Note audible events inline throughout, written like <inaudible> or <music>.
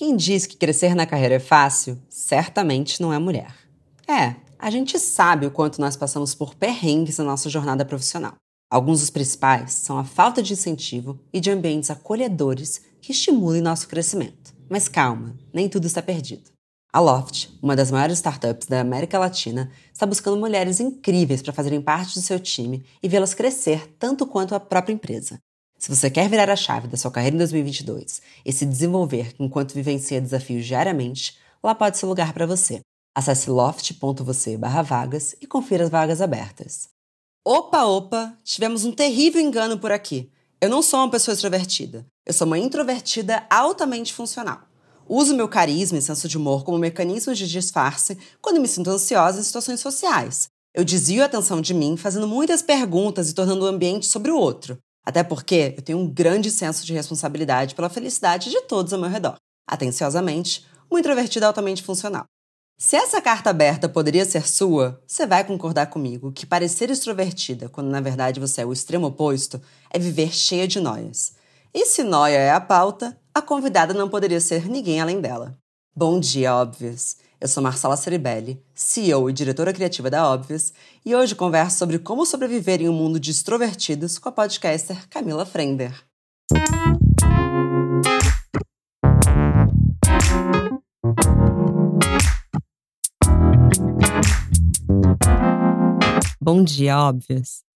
Quem diz que crescer na carreira é fácil, certamente não é mulher. É, a gente sabe o quanto nós passamos por perrengues na nossa jornada profissional. Alguns dos principais são a falta de incentivo e de ambientes acolhedores que estimulem nosso crescimento. Mas calma, nem tudo está perdido. A Loft, uma das maiores startups da América Latina, está buscando mulheres incríveis para fazerem parte do seu time e vê-las crescer tanto quanto a própria empresa. Se você quer virar a chave da sua carreira em 2022 e se desenvolver enquanto vivencia desafios diariamente, lá pode ser lugar para você. Acesse loft.você/vagas e confira as vagas abertas. Opa, opa, tivemos um terrível engano por aqui. Eu não sou uma pessoa extrovertida. Eu sou uma introvertida altamente funcional. Uso meu carisma e senso de humor como mecanismos de disfarce quando me sinto ansiosa em situações sociais. Eu desvio a atenção de mim fazendo muitas perguntas e tornando o ambiente sobre o outro. Até porque eu tenho um grande senso de responsabilidade pela felicidade de todos ao meu redor. Atenciosamente, um introvertido altamente funcional. Se essa carta aberta poderia ser sua, você vai concordar comigo que parecer extrovertida, quando na verdade você é o extremo oposto, é viver cheia de noias. E se noia é a pauta, a convidada não poderia ser ninguém além dela. Bom dia, óbvios! Eu sou Marcela Ceribelli, CEO e diretora criativa da Óbvias, e hoje converso sobre como sobreviver em um mundo de extrovertidos com a podcaster Camila Frender. Bom dia, Óbvias!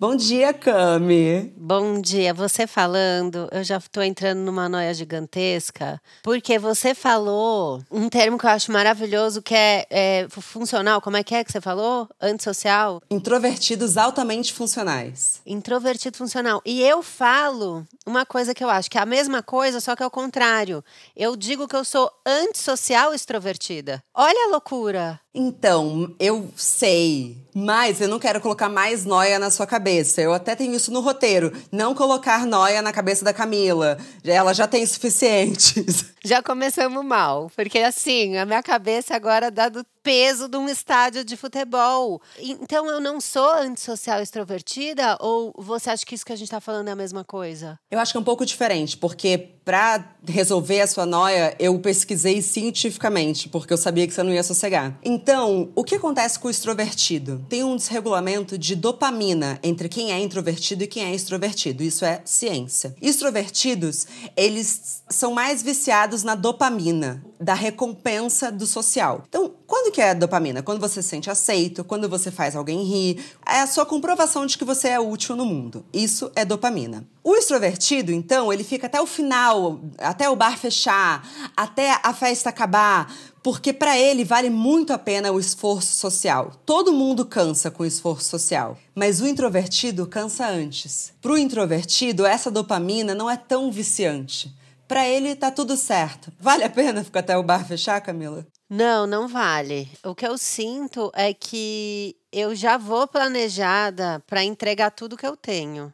Bom dia, Cami. Bom dia. Você falando, eu já estou entrando numa noia gigantesca, porque você falou um termo que eu acho maravilhoso, que é, é funcional. Como é que é que você falou? Antissocial? Introvertidos altamente funcionais. Introvertido funcional. E eu falo uma coisa que eu acho que é a mesma coisa, só que é o contrário. Eu digo que eu sou antissocial extrovertida. Olha a loucura. Então, eu sei, mas eu não quero colocar mais noia na sua cabeça. Eu até tenho isso no roteiro. Não colocar noia na cabeça da Camila. Ela já tem suficientes. Já começamos mal, porque assim, a minha cabeça agora dá do peso de um estádio de futebol. Então eu não sou antissocial extrovertida ou você acha que isso que a gente está falando é a mesma coisa? Eu acho que é um pouco diferente, porque para resolver a sua noia, eu pesquisei cientificamente, porque eu sabia que você não ia sossegar. Então, o que acontece com o extrovertido? Tem um desregulamento de dopamina entre quem é introvertido e quem é extrovertido. Isso é ciência. Extrovertidos, eles são mais viciados na dopamina, da recompensa do social. Então, quando que é dopamina? Quando você se sente aceito, quando você faz alguém rir, é a sua comprovação de que você é útil no mundo. Isso é dopamina. O extrovertido, então, ele fica até o final, até o bar fechar, até a festa acabar, porque para ele vale muito a pena o esforço social. Todo mundo cansa com o esforço social, mas o introvertido cansa antes. Para o introvertido, essa dopamina não é tão viciante. Para ele tá tudo certo. Vale a pena ficar até o bar fechar, Camila? Não, não vale. O que eu sinto é que eu já vou planejada para entregar tudo que eu tenho.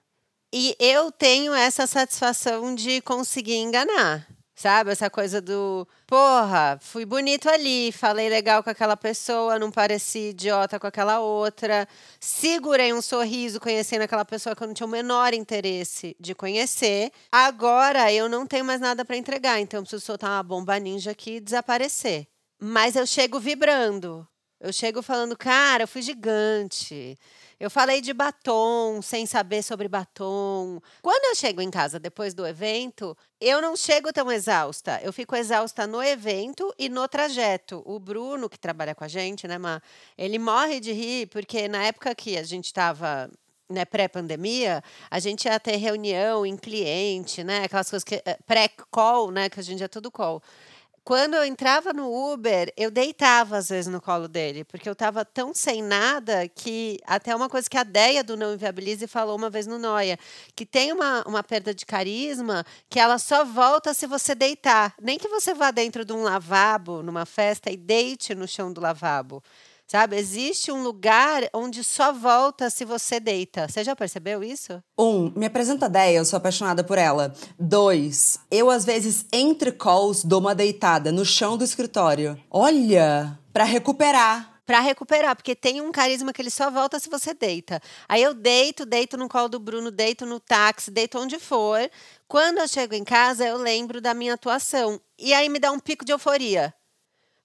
E eu tenho essa satisfação de conseguir enganar. Sabe? Essa coisa do, porra, fui bonito ali, falei legal com aquela pessoa, não pareci idiota com aquela outra, segurei um sorriso conhecendo aquela pessoa que eu não tinha o menor interesse de conhecer. Agora eu não tenho mais nada para entregar, então eu preciso soltar uma bomba ninja aqui e desaparecer. Mas eu chego vibrando. Eu chego falando, cara, eu fui gigante. Eu falei de batom, sem saber sobre batom. Quando eu chego em casa depois do evento, eu não chego tão exausta. Eu fico exausta no evento e no trajeto. O Bruno, que trabalha com a gente, né, Má? Ele morre de rir, porque na época que a gente estava né, pré-pandemia, a gente ia ter reunião em cliente, né? Aquelas coisas que. Eh, pré-call, né? Que a gente é tudo call quando eu entrava no Uber, eu deitava às vezes no colo dele, porque eu estava tão sem nada que até uma coisa que a Deia do Não Inviabilize falou uma vez no Noia, que tem uma, uma perda de carisma que ela só volta se você deitar. Nem que você vá dentro de um lavabo, numa festa, e deite no chão do lavabo. Sabe? Existe um lugar onde só volta se você deita. Você já percebeu isso? Um, me apresenta a ideia, eu sou apaixonada por ela. Dois, eu às vezes entre calls dou uma deitada no chão do escritório. Olha, para recuperar. para recuperar, porque tem um carisma que ele só volta se você deita. Aí eu deito, deito no colo do Bruno, deito no táxi, deito onde for. Quando eu chego em casa, eu lembro da minha atuação. E aí me dá um pico de euforia.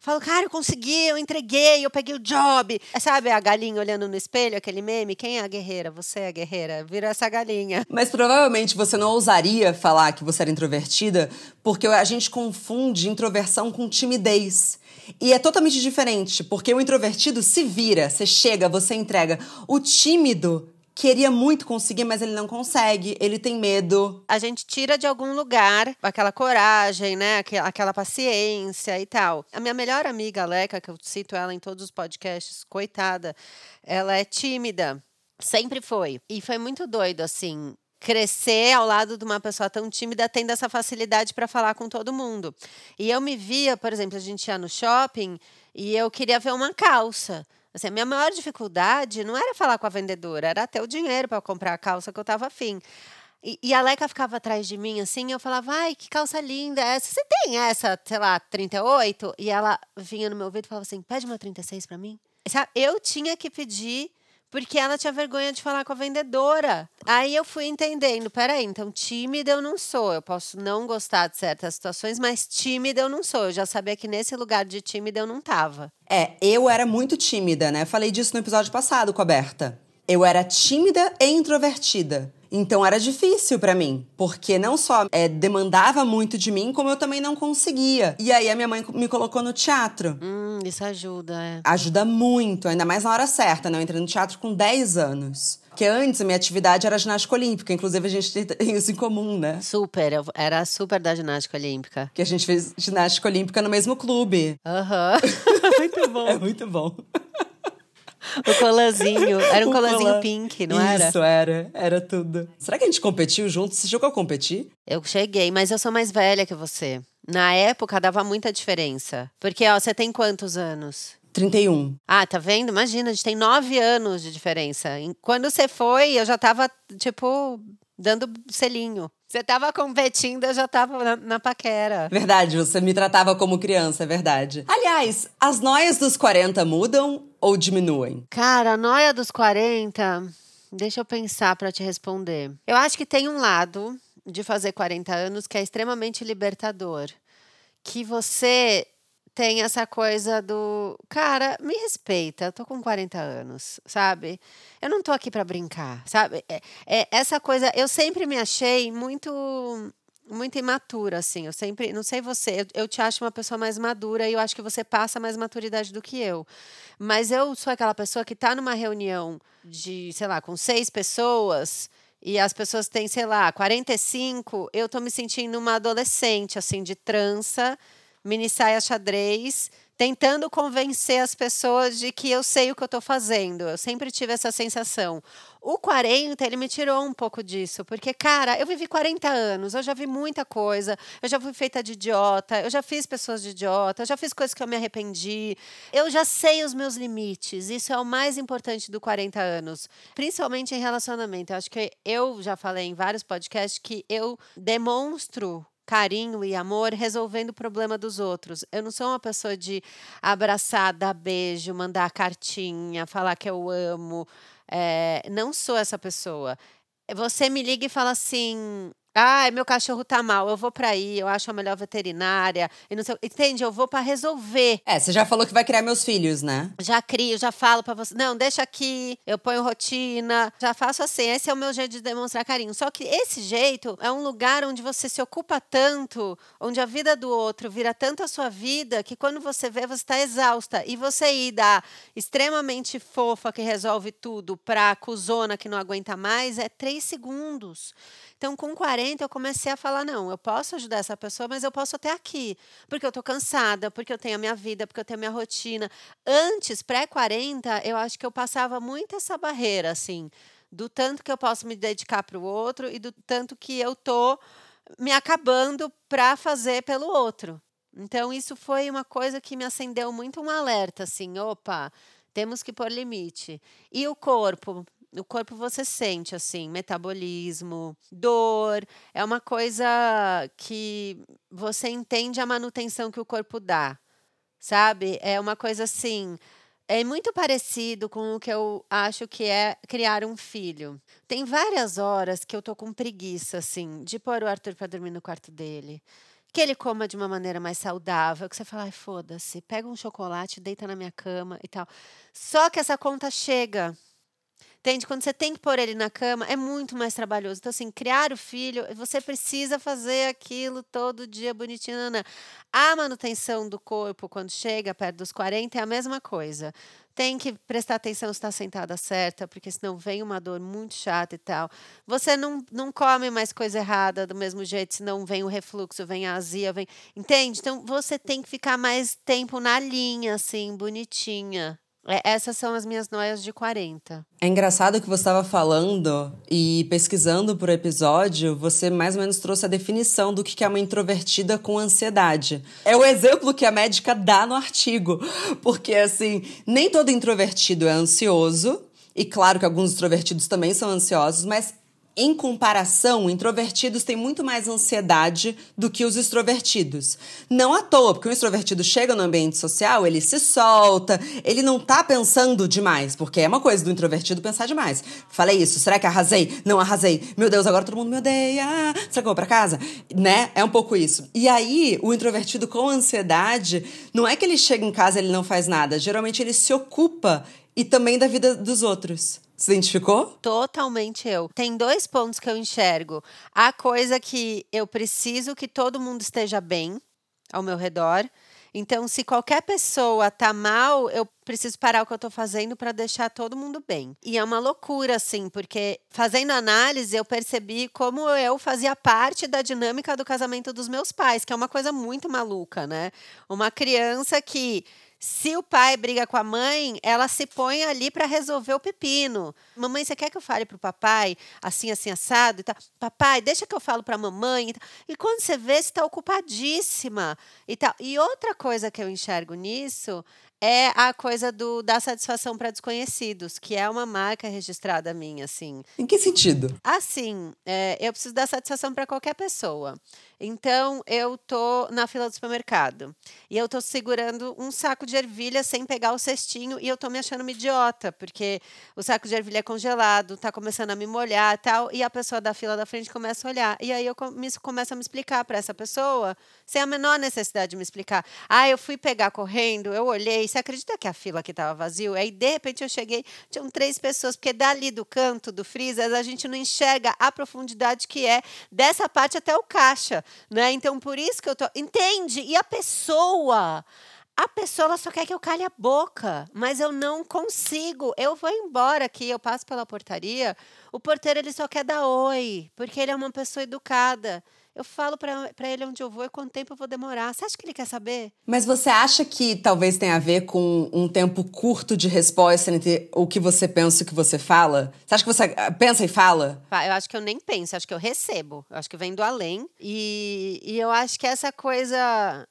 Falo, cara, eu consegui, eu entreguei, eu peguei o job. Sabe a galinha olhando no espelho, aquele meme? Quem é a guerreira? Você é a guerreira. Vira essa galinha. Mas provavelmente você não ousaria falar que você era introvertida, porque a gente confunde introversão com timidez. E é totalmente diferente, porque o introvertido se vira, você chega, você entrega. O tímido queria muito conseguir, mas ele não consegue, ele tem medo. A gente tira de algum lugar aquela coragem, né? Aquela paciência e tal. A minha melhor amiga, Leca, que eu cito ela em todos os podcasts, coitada, ela é tímida. Sempre foi. E foi muito doido, assim crescer ao lado de uma pessoa tão tímida tendo essa facilidade para falar com todo mundo. E eu me via, por exemplo, a gente ia no shopping e eu queria ver uma calça. Assim, a minha maior dificuldade não era falar com a vendedora, era ter o dinheiro para comprar a calça que eu estava afim. E, e, a Leca ficava atrás de mim assim, eu falava, ai, que calça linda é essa. Você tem essa, sei lá, 38? E ela vinha no meu ouvido e falava assim: pede uma 36 para mim. Eu tinha que pedir porque ela tinha vergonha de falar com a vendedora. Aí eu fui entendendo, peraí, então tímida eu não sou. Eu posso não gostar de certas situações, mas tímida eu não sou. Eu já sabia que nesse lugar de tímida eu não tava. É, eu era muito tímida, né? Falei disso no episódio passado com a Berta. Eu era tímida e introvertida. Então era difícil para mim, porque não só é, demandava muito de mim, como eu também não conseguia. E aí a minha mãe me colocou no teatro. Hum, isso ajuda, é. Ajuda muito, ainda mais na hora certa, né? Eu entrei no teatro com 10 anos. Porque antes a minha atividade era ginástica olímpica, inclusive a gente <laughs> tem isso em comum, né? Super, eu era super da ginástica olímpica. Que a gente fez ginástica olímpica no mesmo clube. Aham. Uhum. <laughs> muito bom. <laughs> É muito bom. O colanzinho. Era um colanzinho pink, não era? Isso, era. Era tudo. Será que a gente competiu juntos? Você chegou a competir? Eu cheguei, mas eu sou mais velha que você. Na época dava muita diferença. Porque, ó, você tem quantos anos? 31. Ah, tá vendo? Imagina, a gente tem nove anos de diferença. Quando você foi, eu já tava, tipo, dando selinho. Você tava competindo, eu já tava na, na, paquera. Verdade, você me tratava como criança, é verdade. Aliás, as noias dos 40 mudam ou diminuem? Cara, a noia dos 40, deixa eu pensar para te responder. Eu acho que tem um lado de fazer 40 anos que é extremamente libertador. Que você tem essa coisa do, cara, me respeita, eu tô com 40 anos, sabe? Eu não tô aqui para brincar, sabe? É, é, essa coisa, eu sempre me achei muito muito imatura, assim. Eu sempre, não sei você, eu, eu, te acho uma pessoa mais madura e eu acho que você passa mais maturidade do que eu. Mas eu sou aquela pessoa que está numa reunião de, sei lá, com seis pessoas e as pessoas têm, sei lá, 45, eu tô me sentindo uma adolescente, assim, de trança mini saia xadrez, tentando convencer as pessoas de que eu sei o que eu estou fazendo. Eu sempre tive essa sensação. O 40, ele me tirou um pouco disso, porque, cara, eu vivi 40 anos, eu já vi muita coisa, eu já fui feita de idiota, eu já fiz pessoas de idiota, eu já fiz coisas que eu me arrependi, eu já sei os meus limites. Isso é o mais importante do 40 anos, principalmente em relacionamento. Eu acho que eu já falei em vários podcasts que eu demonstro carinho e amor resolvendo o problema dos outros. Eu não sou uma pessoa de abraçar, dar beijo, mandar cartinha, falar que eu amo. É, não sou essa pessoa. Você me liga e fala assim: ah, meu cachorro tá mal, eu vou para aí, eu acho a melhor veterinária. E não sei, entende? Eu vou para resolver. É, você já falou que vai criar meus filhos, né? Já crio, já falo para você. Não, deixa aqui, eu ponho rotina, já faço assim. Esse é o meu jeito de demonstrar carinho. Só que esse jeito é um lugar onde você se ocupa tanto, onde a vida do outro vira tanto a sua vida, que quando você vê, você está exausta. E você ir da extremamente fofa que resolve tudo pra cuzona que não aguenta mais é três segundos. Então, com 40, eu comecei a falar: não, eu posso ajudar essa pessoa, mas eu posso até aqui, porque eu estou cansada, porque eu tenho a minha vida, porque eu tenho a minha rotina. Antes, pré-40, eu acho que eu passava muito essa barreira, assim, do tanto que eu posso me dedicar para o outro e do tanto que eu estou me acabando para fazer pelo outro. Então, isso foi uma coisa que me acendeu muito um alerta, assim, opa, temos que pôr limite. E o corpo, o corpo você sente assim, metabolismo, dor, é uma coisa que você entende a manutenção que o corpo dá, sabe? É uma coisa assim, é muito parecido com o que eu acho que é criar um filho. Tem várias horas que eu tô com preguiça, assim, de pôr o Arthur para dormir no quarto dele. Que ele coma de uma maneira mais saudável, que você fala, ai, foda-se, pega um chocolate, deita na minha cama e tal. Só que essa conta chega. Entende? Quando você tem que pôr ele na cama, é muito mais trabalhoso. Então, assim, criar o filho, você precisa fazer aquilo todo dia bonitinho. Não, A manutenção do corpo, quando chega perto dos 40, é a mesma coisa. Tem que prestar atenção se está sentada certa, porque senão vem uma dor muito chata e tal. Você não, não come mais coisa errada do mesmo jeito, senão vem o refluxo, vem a azia, vem. Entende? Então você tem que ficar mais tempo na linha, assim, bonitinha. É, essas são as minhas noias de 40. É engraçado que você estava falando e pesquisando por episódio, você mais ou menos trouxe a definição do que é uma introvertida com ansiedade. É o exemplo que a médica dá no artigo. Porque, assim, nem todo introvertido é ansioso. E claro que alguns introvertidos também são ansiosos, mas em comparação, introvertidos têm muito mais ansiedade do que os extrovertidos. Não à toa, porque o extrovertido chega no ambiente social, ele se solta, ele não tá pensando demais, porque é uma coisa do introvertido pensar demais. Falei isso, será que arrasei? Não arrasei. Meu Deus, agora todo mundo me odeia. Será que eu vou pra casa? Né? É um pouco isso. E aí, o introvertido com ansiedade, não é que ele chega em casa e ele não faz nada. Geralmente ele se ocupa e também da vida dos outros. Se identificou? Totalmente eu. Tem dois pontos que eu enxergo. A coisa que eu preciso que todo mundo esteja bem ao meu redor. Então, se qualquer pessoa tá mal, eu preciso parar o que eu tô fazendo para deixar todo mundo bem. E é uma loucura, assim, porque fazendo análise, eu percebi como eu fazia parte da dinâmica do casamento dos meus pais, que é uma coisa muito maluca, né? Uma criança que se o pai briga com a mãe, ela se põe ali para resolver o pepino. Mamãe, você quer que eu fale pro papai assim, assim, assado? E tal? Papai, deixa que eu falo pra mamãe. E, e quando você vê, você está ocupadíssima. E, tal. e outra coisa que eu enxergo nisso é a coisa do da satisfação para desconhecidos, que é uma marca registrada minha, assim. Em que sentido? Assim, é, eu preciso dar satisfação para qualquer pessoa. Então, eu tô na fila do supermercado e eu tô segurando um saco de ervilha sem pegar o cestinho e eu tô me achando uma idiota, porque o saco de ervilha é congelado, tá começando a me molhar e tal, e a pessoa da fila da frente começa a olhar. E aí eu começo a me explicar para essa pessoa, sem a menor necessidade de me explicar. Ah, eu fui pegar correndo, eu olhei, você acredita que a fila aqui estava vazio? Aí, de repente, eu cheguei, tinham três pessoas, porque dali do canto do freezer a gente não enxerga a profundidade que é dessa parte até o caixa né? Então por isso que eu tô, entende? E a pessoa a pessoa só quer que eu cale a boca, mas eu não consigo. Eu vou embora aqui, eu passo pela portaria, o porteiro ele só quer dar oi, porque ele é uma pessoa educada. Eu falo para ele onde eu vou e quanto tempo eu vou demorar. Você acha que ele quer saber? Mas você acha que talvez tenha a ver com um tempo curto de resposta entre o que você pensa e o que você fala? Você acha que você ah, pensa e fala? Eu acho que eu nem penso, acho que eu recebo. Eu acho que vem do além. E, e eu acho que essa coisa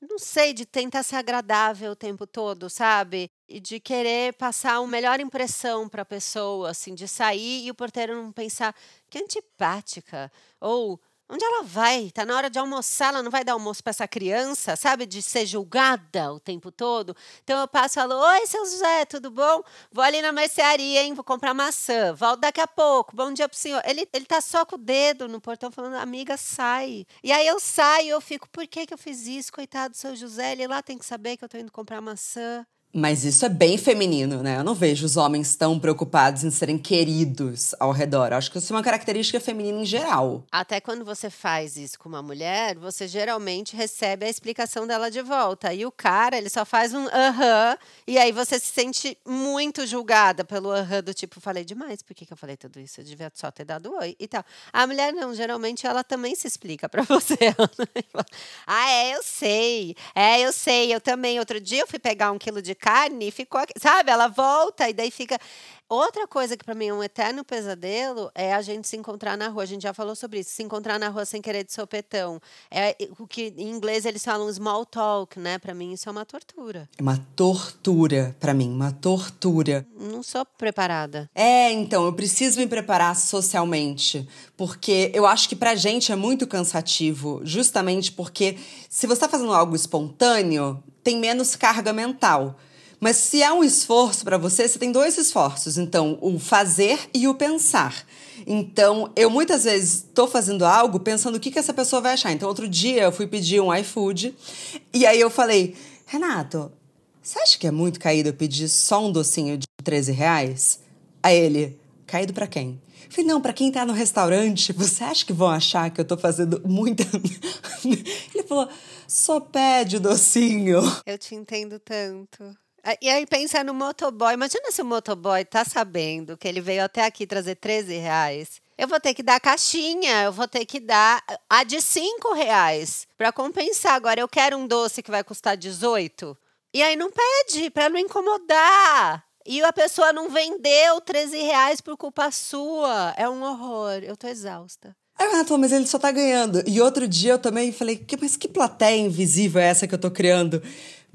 não sei, de tentar ser agradável o tempo todo, sabe? E de querer passar uma melhor impressão para a pessoa, assim, de sair e o porteiro não pensar que antipática ou Onde ela vai? Tá na hora de almoçar, ela não vai dar almoço para essa criança, sabe? De ser julgada o tempo todo. Então eu passo e falo: Oi, seu José, tudo bom? Vou ali na mercearia, hein? Vou comprar maçã. Volto daqui a pouco. Bom dia pro senhor. Ele, ele tá só com o dedo no portão falando: Amiga, sai. E aí eu saio, eu fico: Por que, que eu fiz isso? Coitado do seu José, ele lá tem que saber que eu tô indo comprar maçã. Mas isso é bem feminino, né? Eu não vejo os homens tão preocupados em serem queridos ao redor. Acho que isso é uma característica feminina em geral. Até quando você faz isso com uma mulher, você geralmente recebe a explicação dela de volta. E o cara, ele só faz um aham, uh -huh, e aí você se sente muito julgada pelo aham uh -huh, do tipo, falei demais, por que, que eu falei tudo isso? Eu devia só ter dado oi e tal. A mulher não, geralmente ela também se explica para <laughs> você. ah, é, eu sei. É, eu sei, eu também. Outro dia eu fui pegar um quilo de carne ficou aqui, sabe? Ela volta e daí fica. Outra coisa que para mim é um eterno pesadelo é a gente se encontrar na rua. A gente já falou sobre isso. Se encontrar na rua sem querer de sopetão. É o que em inglês eles falam small talk, né? Para mim isso é uma tortura. É uma tortura para mim, uma tortura. Não sou preparada. É, então eu preciso me preparar socialmente, porque eu acho que pra gente é muito cansativo, justamente porque se você tá fazendo algo espontâneo, tem menos carga mental. Mas se há um esforço para você, você tem dois esforços. Então, o fazer e o pensar. Então, eu muitas vezes estou fazendo algo pensando o que, que essa pessoa vai achar. Então, outro dia eu fui pedir um iFood e aí eu falei, Renato, você acha que é muito caído eu pedir só um docinho de 13 reais? Aí ele, caído para quem? Eu falei, não, para quem tá no restaurante, você acha que vão achar que eu tô fazendo muita. <laughs> ele falou, só pede o docinho. Eu te entendo tanto. E aí pensa no motoboy. Imagina se o motoboy tá sabendo que ele veio até aqui trazer 13 reais. Eu vou ter que dar caixinha, eu vou ter que dar a de 5 reais para compensar. Agora eu quero um doce que vai custar 18. E aí não pede, para não incomodar. E a pessoa não vendeu 13 reais por culpa sua. É um horror. Eu tô exausta. Renato, mas ele só tá ganhando. E outro dia eu também falei, mas que plateia invisível é essa que eu tô criando?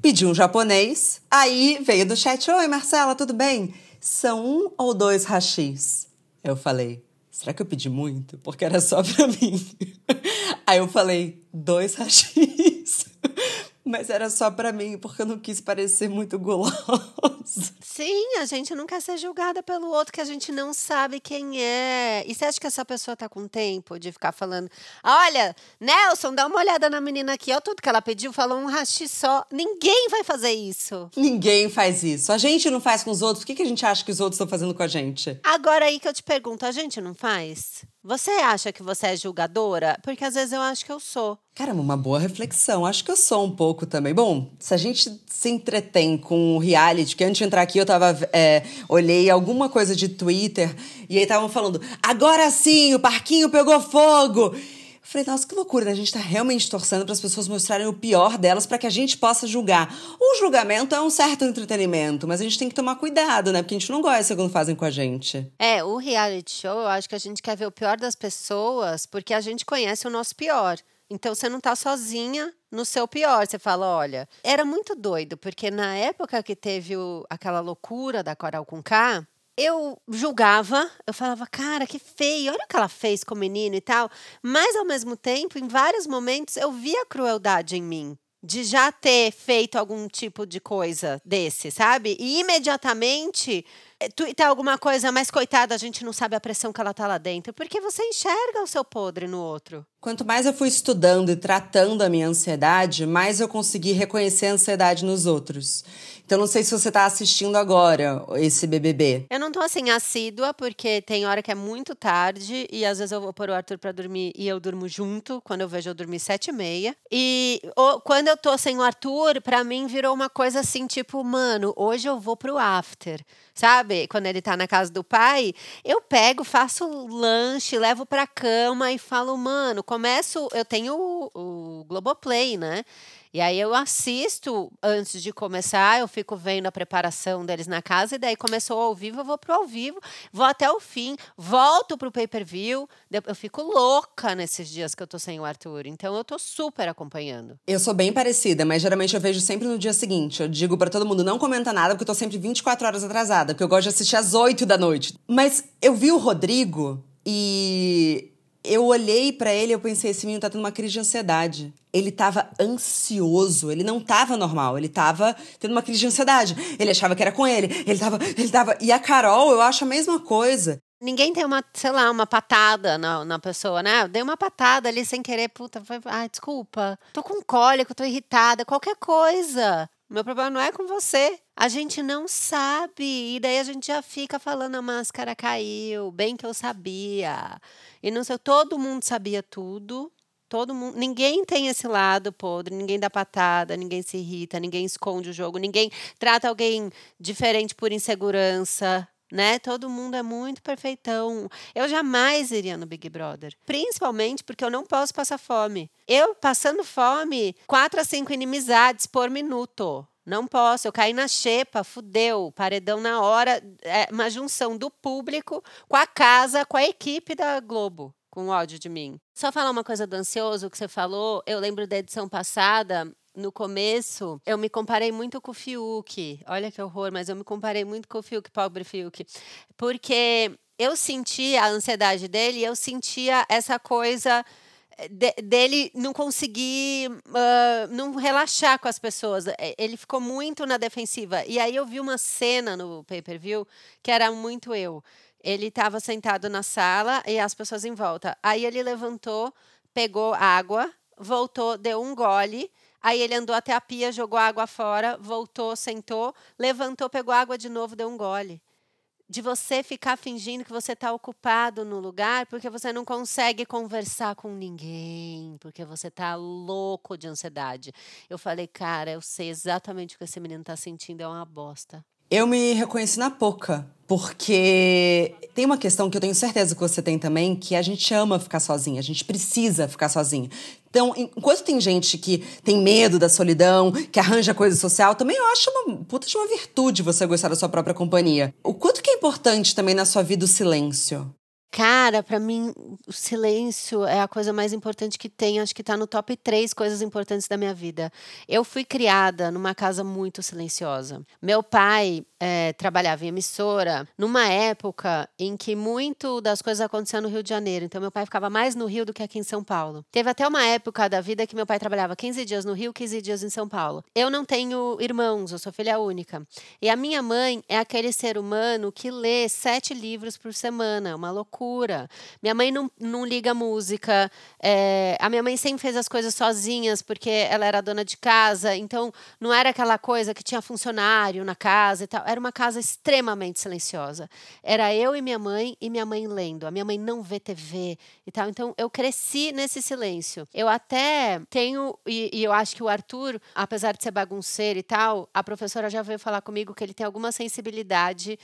Pedi um japonês, aí veio do chat, oi Marcela, tudo bem? São um ou dois rachis? Eu falei, será que eu pedi muito? Porque era só pra <laughs> mim. Aí eu falei, dois rachis. <laughs> Mas era só para mim, porque eu não quis parecer muito gulosa. Sim, a gente não quer ser julgada pelo outro que a gente não sabe quem é. E você acha que essa pessoa tá com tempo de ficar falando: olha, Nelson, dá uma olhada na menina aqui, olha tudo que ela pediu, falou um rachi só. Ninguém vai fazer isso. Ninguém faz isso. A gente não faz com os outros. O que, que a gente acha que os outros estão fazendo com a gente? Agora aí que eu te pergunto: a gente não faz? Você acha que você é julgadora? Porque às vezes eu acho que eu sou. Caramba, uma boa reflexão. Acho que eu sou um pouco também. Bom, se a gente se entretém com reality, que antes de entrar aqui eu tava. É, olhei alguma coisa de Twitter e aí estavam falando: agora sim, o parquinho pegou fogo! Falei, nossa, que loucura, né? A gente tá realmente torcendo para as pessoas mostrarem o pior delas para que a gente possa julgar. O julgamento é um certo entretenimento, mas a gente tem que tomar cuidado, né? Porque a gente não gosta quando fazem com a gente. É, o reality show, eu acho que a gente quer ver o pior das pessoas porque a gente conhece o nosso pior. Então você não tá sozinha no seu pior. Você fala, olha, era muito doido, porque na época que teve o, aquela loucura da Coral com K, eu julgava, eu falava, cara, que feio, olha o que ela fez com o menino e tal. Mas, ao mesmo tempo, em vários momentos, eu via crueldade em mim. De já ter feito algum tipo de coisa desse, sabe? E imediatamente eh, tuitar alguma coisa, mas coitada, a gente não sabe a pressão que ela tá lá dentro, porque você enxerga o seu podre no outro. Quanto mais eu fui estudando e tratando a minha ansiedade, mais eu consegui reconhecer a ansiedade nos outros. Então não sei se você tá assistindo agora esse BBB. Eu não tô assim assídua, porque tem hora que é muito tarde e às vezes eu vou pôr o Arthur pra dormir e eu durmo junto. Quando eu vejo, eu dormi sete e meia. E ou, quando eu tô sem o Arthur, pra mim virou uma coisa assim, tipo, mano, hoje eu vou pro after. Sabe? Quando ele tá na casa do pai, eu pego, faço lanche, levo pra cama e falo, mano, começo. Eu tenho o, o Globoplay, né? E aí eu assisto antes de começar, eu fico vendo a preparação deles na casa, e daí começou ao vivo, eu vou pro ao vivo, vou até o fim, volto pro pay-per-view. Eu fico louca nesses dias que eu tô sem o Arthur. Então eu tô super acompanhando. Eu sou bem parecida, mas geralmente eu vejo sempre no dia seguinte. Eu digo para todo mundo, não comenta nada, porque eu tô sempre 24 horas atrasada, porque eu gosto de assistir às 8 da noite. Mas eu vi o Rodrigo e eu olhei para ele e eu pensei, esse menino tá tendo uma crise de ansiedade. Ele tava ansioso, ele não tava normal, ele tava tendo uma crise de ansiedade. Ele achava que era com ele, ele tava, ele tava. E a Carol, eu acho a mesma coisa. Ninguém tem uma, sei lá, uma patada na, na pessoa, né? Eu dei uma patada ali sem querer, puta, foi, ai, desculpa. Tô com cólico, tô irritada, qualquer coisa. Meu problema não é com você. A gente não sabe. E daí a gente já fica falando a máscara caiu, bem que eu sabia. E não sei, todo mundo sabia tudo. Todo mundo, ninguém tem esse lado podre, ninguém dá patada, ninguém se irrita, ninguém esconde o jogo, ninguém trata alguém diferente por insegurança, né? Todo mundo é muito perfeitão. Eu jamais iria no Big Brother, principalmente porque eu não posso passar fome. Eu passando fome, quatro a cinco inimizades por minuto. Não posso, eu caí na xepa, fudeu, paredão na hora, é uma junção do público com a casa, com a equipe da Globo, com ódio de mim. Só falar uma coisa do ansioso que você falou, eu lembro da edição passada, no começo, eu me comparei muito com o Fiuk. Olha que horror, mas eu me comparei muito com o Fiuk, pobre Fiuk. Porque eu sentia a ansiedade dele, eu sentia essa coisa de, dele não conseguir uh, não relaxar com as pessoas. É, ele ficou muito na defensiva. E aí eu vi uma cena no pay-per-view que era muito eu. Ele estava sentado na sala e as pessoas em volta. Aí ele levantou, pegou água, voltou, deu um gole. Aí ele andou até a pia, jogou água fora, voltou, sentou, levantou, pegou água de novo, deu um gole de você ficar fingindo que você está ocupado no lugar porque você não consegue conversar com ninguém, porque você está louco de ansiedade. Eu falei, cara, eu sei exatamente o que esse menino está sentindo, é uma bosta. Eu me reconheci na Poca, porque tem uma questão que eu tenho certeza que você tem também, que a gente ama ficar sozinha, a gente precisa ficar sozinha. Então, enquanto tem gente que tem medo da solidão, que arranja coisa social, também eu acho uma puta de uma virtude você gostar da sua própria companhia. O quanto que é importante também na sua vida o silêncio? Cara, para mim, o silêncio é a coisa mais importante que tem. Acho que tá no top três coisas importantes da minha vida. Eu fui criada numa casa muito silenciosa. Meu pai é, trabalhava em emissora numa época em que muito das coisas aconteciam no Rio de Janeiro. Então, meu pai ficava mais no Rio do que aqui em São Paulo. Teve até uma época da vida que meu pai trabalhava 15 dias no Rio, 15 dias em São Paulo. Eu não tenho irmãos, eu sou filha única. E a minha mãe é aquele ser humano que lê sete livros por semana, uma loucura loucura. Minha mãe não, não liga música. É, a minha mãe sempre fez as coisas sozinhas, porque ela era dona de casa. Então, não era aquela coisa que tinha funcionário na casa e tal. Era uma casa extremamente silenciosa. Era eu e minha mãe, e minha mãe lendo. A minha mãe não vê TV e tal. Então, eu cresci nesse silêncio. Eu até tenho, e, e eu acho que o Arthur, apesar de ser bagunceiro e tal, a professora já veio falar comigo que ele tem alguma sensibilidade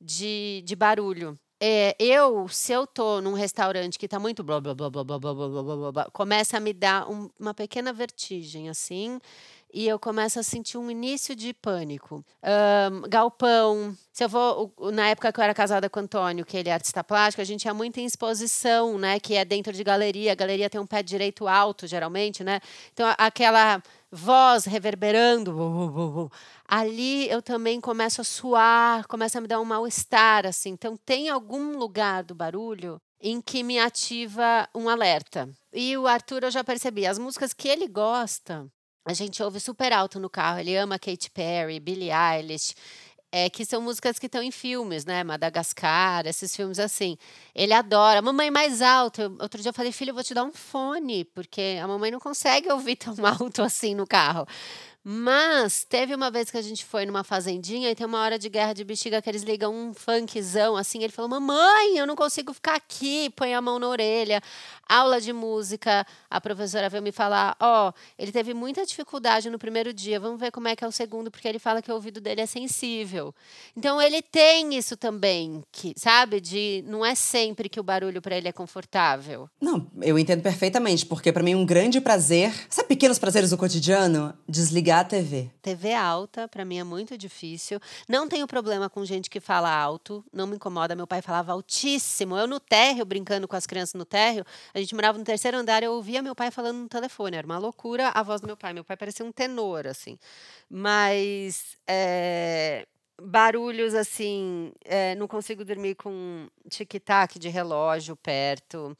de, de barulho. É, eu, se eu tô num restaurante que tá muito blá blá blá blá blá blá blá blá blá, blá começa a me dar um, uma pequena vertigem, assim, e eu começo a sentir um início de pânico. Um, galpão. Se eu vou. Na época que eu era casada com o Antônio, que ele é artista plástico, a gente ia muito em exposição, né? Que é dentro de galeria. A galeria tem um pé direito alto, geralmente, né? Então, aquela voz reverberando. Ali eu também começo a suar, começa a me dar um mal-estar, assim. Então, tem algum lugar do barulho em que me ativa um alerta. E o Arthur, eu já percebi, as músicas que ele gosta, a gente ouve super alto no carro. Ele ama Katy Perry, Billie Eilish é, que são músicas que estão em filmes, né? Madagascar, esses filmes assim. Ele adora. Mamãe mais alto. Outro dia eu falei, filho, eu vou te dar um fone, porque a mamãe não consegue ouvir tão <laughs> alto assim no carro. Mas teve uma vez que a gente foi numa fazendinha e tem uma hora de guerra de bexiga que eles ligam um funkzão assim. Ele falou: Mamãe, eu não consigo ficar aqui. Põe a mão na orelha. Aula de música. A professora veio me falar: Ó, oh, ele teve muita dificuldade no primeiro dia. Vamos ver como é que é o segundo, porque ele fala que o ouvido dele é sensível. Então ele tem isso também, que sabe? De não é sempre que o barulho para ele é confortável. Não, eu entendo perfeitamente, porque para mim um grande prazer, sabe pequenos prazeres do cotidiano? Desligar ligar a TV. TV alta, para mim é muito difícil. Não tenho problema com gente que fala alto, não me incomoda. Meu pai falava altíssimo. Eu no térreo, brincando com as crianças no térreo, a gente morava no terceiro andar, eu ouvia meu pai falando no telefone. Era uma loucura a voz do meu pai. Meu pai parecia um tenor, assim. Mas. É barulhos assim, é, não consigo dormir com tic-tac de relógio perto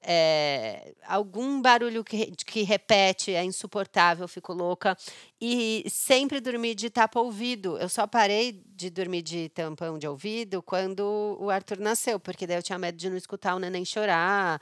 é, algum barulho que, que repete é insuportável, eu fico louca. E sempre dormir de tapa-ouvido. Eu só parei de dormir de tampão de ouvido quando o Arthur nasceu, porque daí eu tinha medo de não escutar o neném chorar.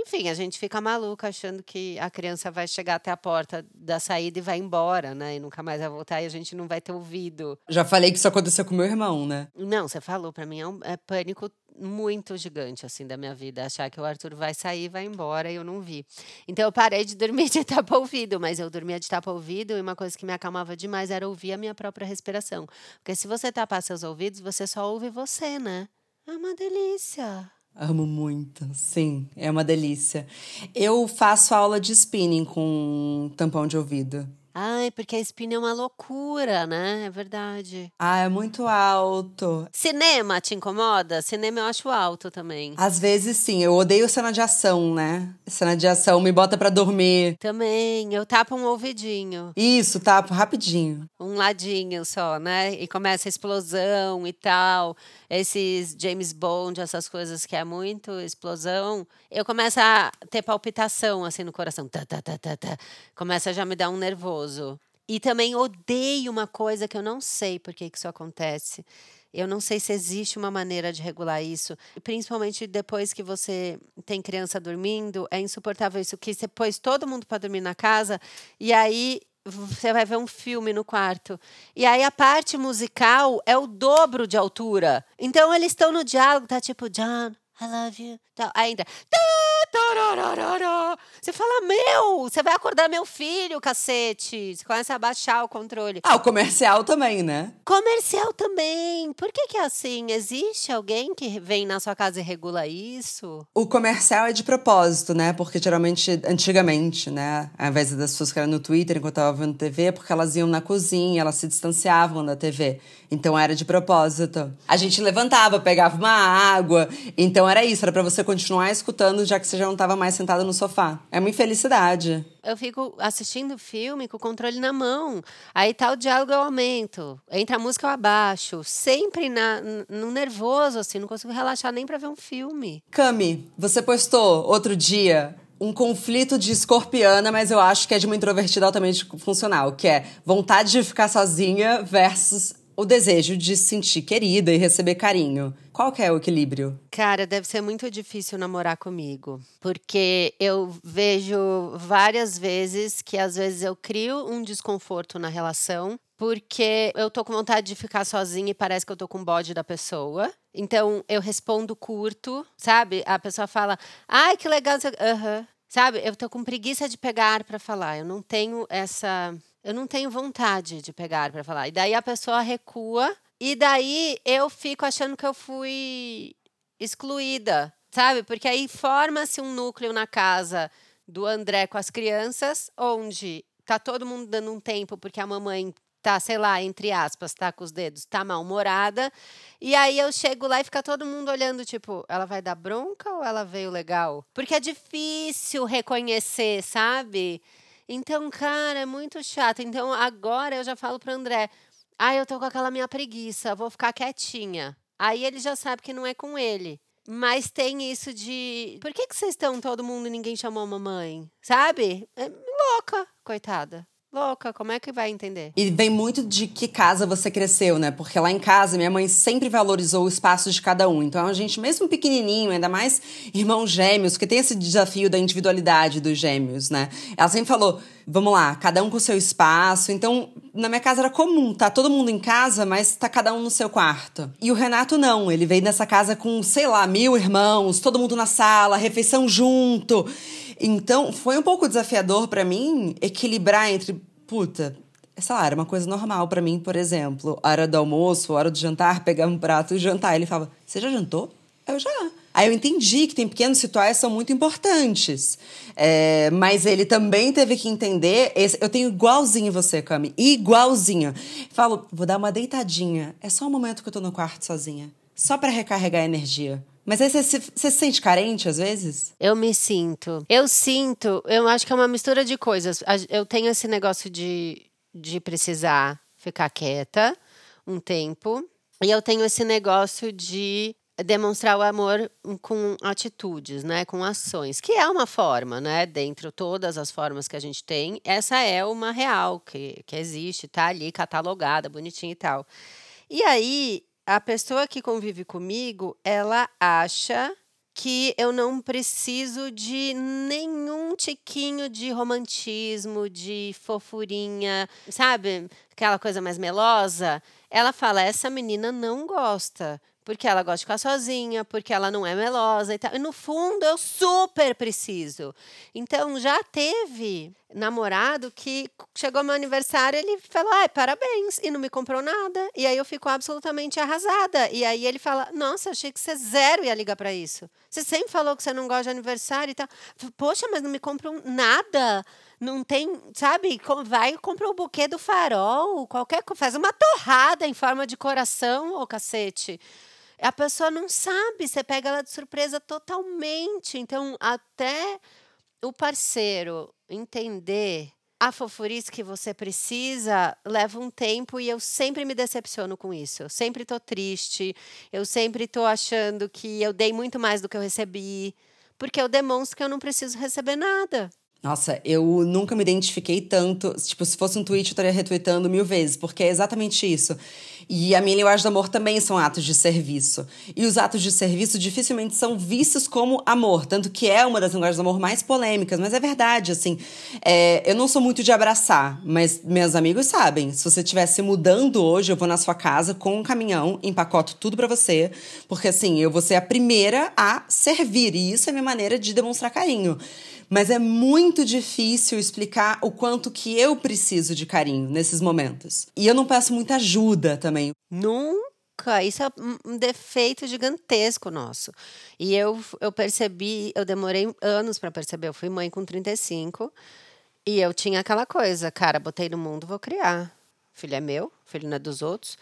Enfim, a gente fica maluca achando que a criança vai chegar até a porta da saída e vai embora, né? E nunca mais vai voltar e a gente não vai ter ouvido. Já falei que isso aconteceu com meu irmão, né? Não, você falou, para mim é, um, é pânico muito gigante assim da minha vida, achar que o Arthur vai sair, vai embora e eu não vi. Então eu parei de dormir <laughs> de tapa ouvido, mas eu dormia de tapa ouvido e uma coisa que me acalmava demais era ouvir a minha própria respiração. Porque se você tapar seus ouvidos, você só ouve você, né? É uma delícia. Amo muito, sim, é uma delícia. Eu faço aula de spinning com tampão de ouvido. Ai, porque a espinha é uma loucura, né? É verdade. Ah, é muito alto. Cinema te incomoda? Cinema eu acho alto também. Às vezes sim, eu odeio cena de ação, né? Cena de ação me bota pra dormir. Também, eu tapo um ouvidinho. Isso, tapo rapidinho. Um ladinho só, né? E começa a explosão e tal. Esses James Bond, essas coisas que é muito explosão. Eu começo a ter palpitação assim no coração. Tá, tá, tá, tá, tá. Começa a já me dar um nervoso. E também odeio uma coisa que eu não sei por que que isso acontece. Eu não sei se existe uma maneira de regular isso, principalmente depois que você tem criança dormindo, é insuportável isso que você pôs todo mundo para dormir na casa e aí você vai ver um filme no quarto. E aí a parte musical é o dobro de altura. Então eles estão no diálogo, tá tipo, John, I love you. Tá, ainda. Você fala, meu, você vai acordar meu filho, cacete. Você começa a baixar o controle. Ah, o comercial também, né? Comercial também. Por que, que é assim? Existe alguém que vem na sua casa e regula isso? O comercial é de propósito, né? Porque geralmente, antigamente, né? Ao invés das pessoas ficarem no Twitter enquanto estavam vendo TV, porque elas iam na cozinha, elas se distanciavam da TV. Então era de propósito. A gente levantava, pegava uma água. Então era isso, era para você continuar escutando, já que você já não estava mais sentada no sofá. É uma infelicidade. Eu fico assistindo filme com o controle na mão. Aí tá o diálogo, eu aumento. Entra a música, eu abaixo. Sempre na, no nervoso, assim. Não consigo relaxar nem pra ver um filme. Cami, você postou outro dia um conflito de escorpiana, mas eu acho que é de uma introvertida altamente funcional, que é vontade de ficar sozinha versus o desejo de se sentir querida e receber carinho. Qual que é o equilíbrio? Cara, deve ser muito difícil namorar comigo, porque eu vejo várias vezes que às vezes eu crio um desconforto na relação, porque eu tô com vontade de ficar sozinha e parece que eu tô com bode da pessoa. Então eu respondo curto, sabe? A pessoa fala: "Ai, que legal". Aham. Sabe? Eu tô com preguiça de pegar para falar. Eu não tenho essa eu não tenho vontade de pegar para falar. E daí a pessoa recua e daí eu fico achando que eu fui excluída, sabe? Porque aí forma-se um núcleo na casa do André com as crianças, onde tá todo mundo dando um tempo porque a mamãe tá, sei lá, entre aspas, tá com os dedos, tá mal-humorada. E aí eu chego lá e fica todo mundo olhando, tipo, ela vai dar bronca ou ela veio legal? Porque é difícil reconhecer, sabe? Então, cara, é muito chato. Então, agora eu já falo pro André: ah, eu tô com aquela minha preguiça, vou ficar quietinha. Aí ele já sabe que não é com ele. Mas tem isso de. Por que, que vocês estão todo mundo e ninguém chamou a mamãe? Sabe? É louca, coitada louca, como é que vai entender? E vem muito de que casa você cresceu, né? Porque lá em casa minha mãe sempre valorizou o espaço de cada um. Então a gente, mesmo pequenininho, ainda mais irmãos gêmeos, que tem esse desafio da individualidade dos gêmeos, né? Ela sempre falou: vamos lá, cada um com o seu espaço. Então, na minha casa era comum, tá todo mundo em casa, mas tá cada um no seu quarto. E o Renato não, ele veio nessa casa com, sei lá, mil irmãos, todo mundo na sala, refeição junto. Então, foi um pouco desafiador para mim equilibrar entre, puta, sei lá, era uma coisa normal para mim, por exemplo, hora do almoço, hora do jantar, pegar um prato e jantar. Ele falava: Você já jantou? Eu já. Aí eu entendi que tem pequenos rituais que são muito importantes. É, mas ele também teve que entender. Esse, eu tenho igualzinho você, Cami. Igualzinho. Falo, vou dar uma deitadinha. É só um momento que eu tô no quarto sozinha. Só para recarregar energia. Mas aí você, você, se sente carente às vezes? Eu me sinto. Eu sinto, eu acho que é uma mistura de coisas. Eu tenho esse negócio de, de precisar ficar quieta um tempo. E eu tenho esse negócio de demonstrar o amor com atitudes, né, com ações, que é uma forma, né, dentro todas as formas que a gente tem, essa é uma real que, que existe, tá ali catalogada, bonitinha e tal. E aí a pessoa que convive comigo, ela acha que eu não preciso de nenhum tiquinho de romantismo, de fofurinha, sabe? Aquela coisa mais melosa. Ela fala: essa menina não gosta porque ela gosta de ficar sozinha, porque ela não é melosa e tal. E no fundo eu super preciso. Então já teve namorado que chegou meu aniversário, ele falou: "Ai, parabéns" e não me comprou nada. E aí eu fico absolutamente arrasada. E aí ele fala: "Nossa, achei que você zero ia ligar para isso. Você sempre falou que você não gosta de aniversário e tal. Poxa, mas não me compram nada." Não tem, sabe? Vai e compra o buquê do farol, qualquer coisa. Faz uma torrada em forma de coração, ô cacete. A pessoa não sabe, você pega ela de surpresa totalmente. Então, até o parceiro entender a fofurice que você precisa leva um tempo e eu sempre me decepciono com isso. Eu sempre tô triste, eu sempre tô achando que eu dei muito mais do que eu recebi, porque eu demonstro que eu não preciso receber nada. Nossa, eu nunca me identifiquei tanto. Tipo, se fosse um tweet, eu estaria retweetando mil vezes, porque é exatamente isso. E a minha linguagem do amor também são atos de serviço. E os atos de serviço dificilmente são vistos como amor, tanto que é uma das linguagens do amor mais polêmicas, mas é verdade, assim. É, eu não sou muito de abraçar, mas meus amigos sabem. Se você estivesse mudando hoje, eu vou na sua casa com um caminhão, empacoto tudo para você, porque assim, eu vou ser a primeira a servir, e isso é minha maneira de demonstrar carinho. Mas é muito difícil explicar o quanto que eu preciso de carinho nesses momentos. E eu não peço muita ajuda também. Nunca. Isso é um defeito gigantesco nosso. E eu, eu percebi, eu demorei anos para perceber. Eu fui mãe com 35 e eu tinha aquela coisa, cara, botei no mundo, vou criar. Filho é meu, filho não é dos outros.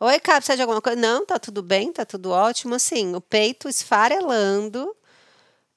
Oi, cara, precisa de alguma coisa? Não, tá tudo bem, tá tudo ótimo. Assim, o peito esfarelando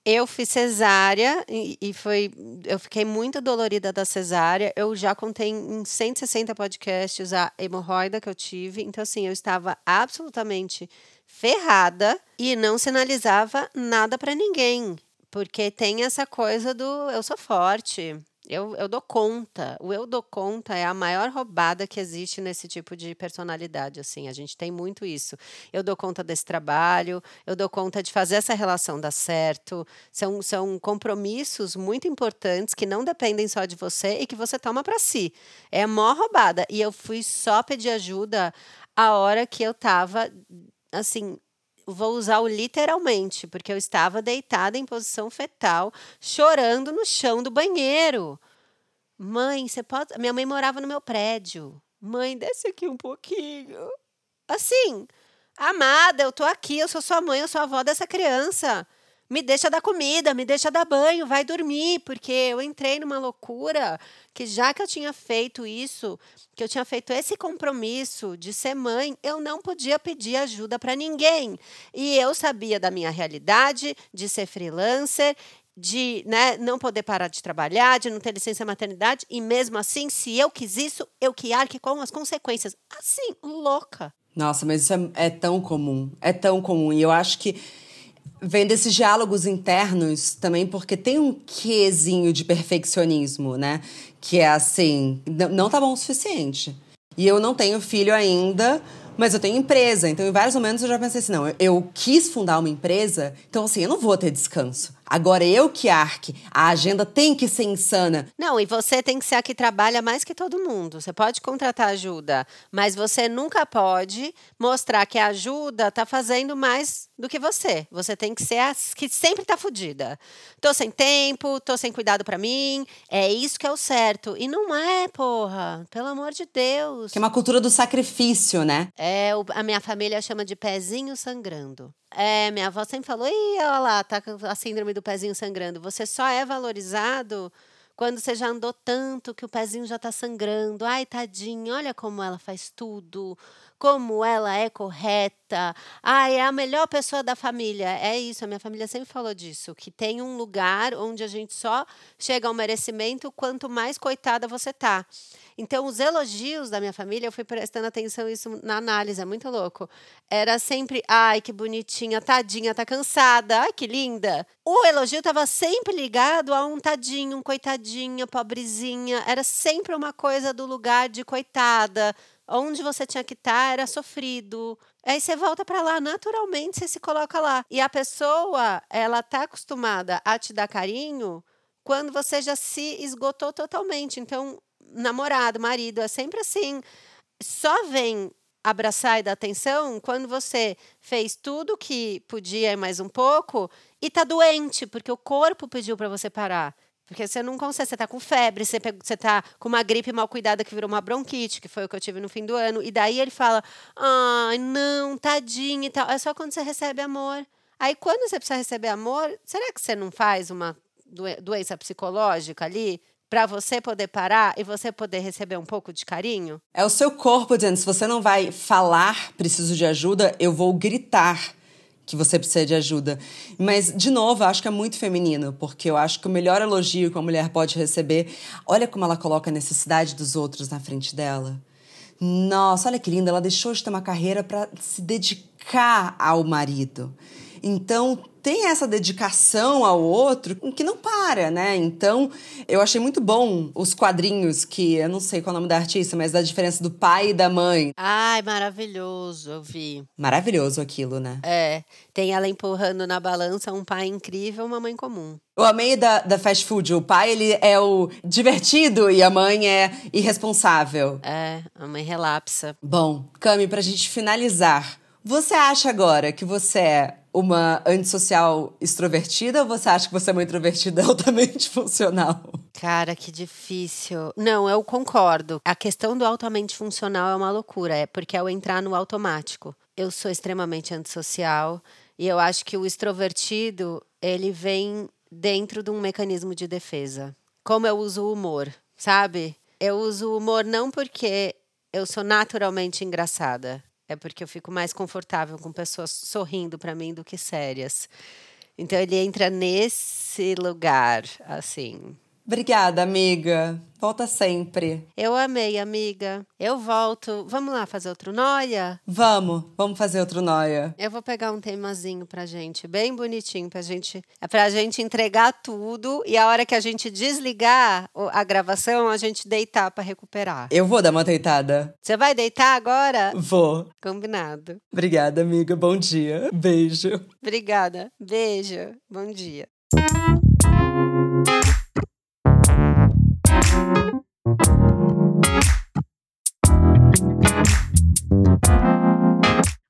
eu fiz cesárea e, e, foi. Eu fiquei muito dolorida da cesárea. Eu já contei em 160 podcasts a hemorroida que eu tive. Então, assim, eu estava absolutamente ferrada e não sinalizava nada para ninguém. Porque tem essa coisa do eu sou forte. Eu, eu dou conta. O eu dou conta é a maior roubada que existe nesse tipo de personalidade. Assim, a gente tem muito isso. Eu dou conta desse trabalho, eu dou conta de fazer essa relação dar certo. São, são compromissos muito importantes que não dependem só de você e que você toma para si. É a maior roubada. E eu fui só pedir ajuda a hora que eu tava assim vou usar o literalmente, porque eu estava deitada em posição fetal, chorando no chão do banheiro. Mãe, você pode. Minha mãe morava no meu prédio. Mãe, desce aqui um pouquinho. Assim, amada, eu tô aqui, eu sou sua mãe, eu sou a avó dessa criança me deixa dar comida, me deixa dar banho, vai dormir, porque eu entrei numa loucura que já que eu tinha feito isso, que eu tinha feito esse compromisso de ser mãe, eu não podia pedir ajuda para ninguém. E eu sabia da minha realidade de ser freelancer, de né, não poder parar de trabalhar, de não ter licença maternidade, e mesmo assim, se eu quis isso, eu que arque com as consequências. Assim, louca. Nossa, mas isso é, é tão comum, é tão comum. E eu acho que Vem desses diálogos internos também, porque tem um quesinho de perfeccionismo, né? Que é assim, não tá bom o suficiente. E eu não tenho filho ainda, mas eu tenho empresa. Então, em vários momentos eu já pensei assim: não, eu quis fundar uma empresa, então assim, eu não vou ter descanso. Agora eu que arque, a agenda tem que ser insana. Não, e você tem que ser a que trabalha mais que todo mundo. Você pode contratar ajuda, mas você nunca pode mostrar que a ajuda está fazendo mais do que você. Você tem que ser a que sempre está fodida. Tô sem tempo, tô sem cuidado para mim. É isso que é o certo. E não é, porra. Pelo amor de Deus. Que é uma cultura do sacrifício, né? É, a minha família chama de pezinho sangrando. É, minha avó sempre falou: Ih, olha lá, tá com a síndrome do pezinho sangrando. Você só é valorizado quando você já andou tanto que o pezinho já tá sangrando. Ai, tadinho, olha como ela faz tudo, como ela é correta. Ai, é a melhor pessoa da família. É isso, a minha família sempre falou disso, que tem um lugar onde a gente só chega ao merecimento quanto mais coitada você tá. Então, os elogios da minha família, eu fui prestando atenção isso na análise, é muito louco. Era sempre, ai, que bonitinha, tadinha, tá cansada, ai, que linda. O elogio estava sempre ligado a um tadinho, um coitadinha, pobrezinha. Era sempre uma coisa do lugar de coitada. Onde você tinha que estar tá era sofrido. Aí você volta para lá, naturalmente você se coloca lá. E a pessoa, ela tá acostumada a te dar carinho quando você já se esgotou totalmente. Então, namorado, marido, é sempre assim. Só vem abraçar e dar atenção quando você fez tudo que podia e mais um pouco e tá doente, porque o corpo pediu para você parar. Porque você não consegue, você tá com febre, você, pegou, você tá com uma gripe mal cuidada que virou uma bronquite, que foi o que eu tive no fim do ano. E daí ele fala: ai, não, tadinho e tal. É só quando você recebe amor. Aí quando você precisa receber amor, será que você não faz uma doença psicológica ali? para você poder parar e você poder receber um pouco de carinho? É o seu corpo dizendo: se você não vai falar, preciso de ajuda, eu vou gritar que você precisa de ajuda. Mas, de novo, acho que é muito feminino, porque eu acho que o melhor elogio que uma mulher pode receber, olha como ela coloca a necessidade dos outros na frente dela. Nossa, olha que linda, ela deixou de ter uma carreira para se dedicar ao marido. Então, tem essa dedicação ao outro que não para, né? Então, eu achei muito bom os quadrinhos que, eu não sei qual é o nome da artista, mas da diferença do pai e da mãe. Ai, maravilhoso, eu vi. Maravilhoso aquilo, né? É, tem ela empurrando na balança um pai incrível, uma mãe comum. Eu amei da, da fast food. O pai, ele é o divertido e a mãe é irresponsável. É, a mãe relapsa. Bom, Cami, pra gente finalizar, você acha agora que você é uma antissocial extrovertida ou você acha que você é uma introvertida <laughs> altamente funcional? Cara, que difícil. Não, eu concordo. A questão do altamente funcional é uma loucura, é porque é o entrar no automático. Eu sou extremamente antissocial e eu acho que o extrovertido, ele vem dentro de um mecanismo de defesa. Como eu uso o humor, sabe? Eu uso o humor não porque eu sou naturalmente engraçada. É porque eu fico mais confortável com pessoas sorrindo para mim do que sérias. Então ele entra nesse lugar, assim. Obrigada, amiga. Volta sempre. Eu amei, amiga. Eu volto. Vamos lá fazer outro Noia? Vamos, vamos fazer outro Noia. Eu vou pegar um temazinho pra gente, bem bonitinho, pra gente, é pra gente entregar tudo e a hora que a gente desligar a gravação, a gente deitar para recuperar. Eu vou dar uma deitada. Você vai deitar agora? Vou. Combinado. Obrigada, amiga. Bom dia. Beijo. Obrigada. Beijo. Bom dia.